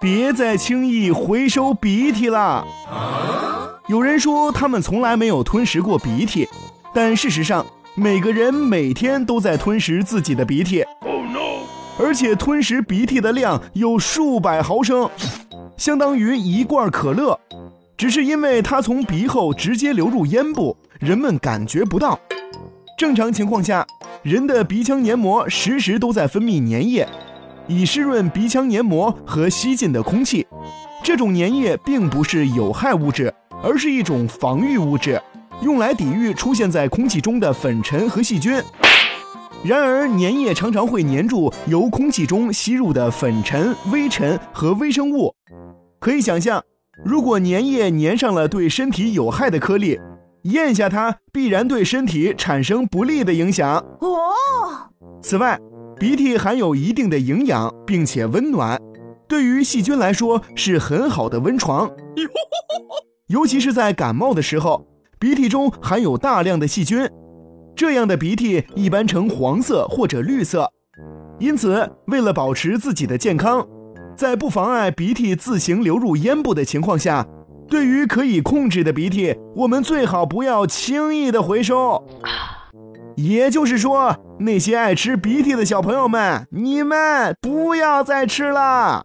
别再轻易回收鼻涕了。有人说他们从来没有吞食过鼻涕，但事实上，每个人每天都在吞食自己的鼻涕。而且吞食鼻涕的量有数百毫升，相当于一罐可乐。只是因为它从鼻后直接流入咽部，人们感觉不到。正常情况下，人的鼻腔黏膜时时都在分泌粘液，以湿润鼻腔黏膜和吸进的空气。这种粘液并不是有害物质，而是一种防御物质，用来抵御出现在空气中的粉尘和细菌。然而，粘液常常会粘住由空气中吸入的粉尘、微尘和微生物。可以想象。如果粘液粘上了对身体有害的颗粒，咽下它必然对身体产生不利的影响。哦。此外，鼻涕含有一定的营养，并且温暖，对于细菌来说是很好的温床。尤其是在感冒的时候，鼻涕中含有大量的细菌，这样的鼻涕一般呈黄色或者绿色。因此，为了保持自己的健康。在不妨碍鼻涕自行流入咽部的情况下，对于可以控制的鼻涕，我们最好不要轻易的回收。也就是说，那些爱吃鼻涕的小朋友们，你们不要再吃了。